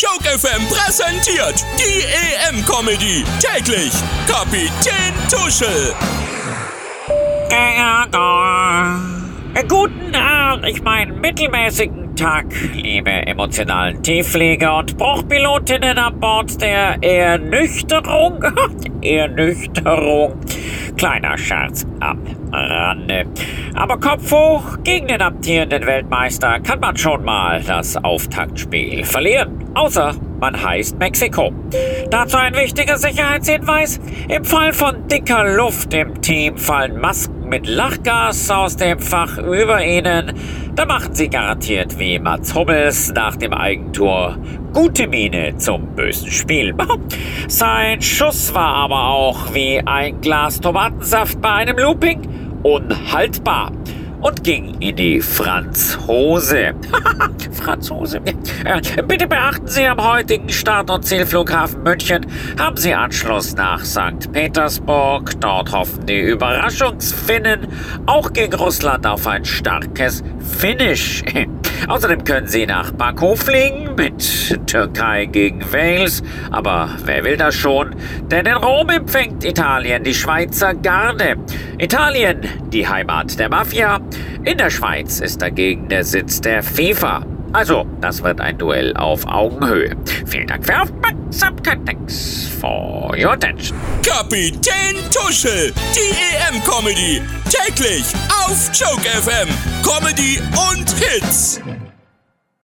Joke FM präsentiert die EM-Comedy. Täglich Kapitän Tuschel. Guten Abend, ich meine mittelmäßigen Tag, liebe emotionalen Tiefflieger und Bruchpilotinnen an Bord der Ernüchterung. Ernüchterung. Kleiner Scherz am Rande. Aber Kopf hoch, gegen den amtierenden Weltmeister kann man schon mal das Auftaktspiel verlieren. Außer man heißt Mexiko. Dazu ein wichtiger Sicherheitshinweis. Im Fall von dicker Luft im Team fallen Masken mit Lachgas aus dem Fach über ihnen. Da machen sie garantiert wie Mats Hummels nach dem Eigentor gute Miene zum bösen Spiel. Sein Schuss war aber auch wie ein Glas Tomatensaft bei einem Looping unhaltbar und ging in die Franzhose. Franzose. Äh, bitte beachten Sie am heutigen Start- und Zielflughafen München haben Sie Anschluss nach St. Petersburg. Dort hoffen die Überraschungsfinnen auch gegen Russland auf ein starkes Finish. Außerdem können Sie nach Baku fliegen mit Türkei gegen Wales. Aber wer will das schon? Denn in Rom empfängt Italien die Schweizer Garde. Italien, die Heimat der Mafia. In der Schweiz ist dagegen der Sitz der FIFA. Also, das wird ein Duell auf Augenhöhe. Vielen Dank für Aufmerksamkeit. Thanks for your attention. Kapitän Tuschel, die EM-Comedy. Täglich auf Joke FM. Comedy und Hits.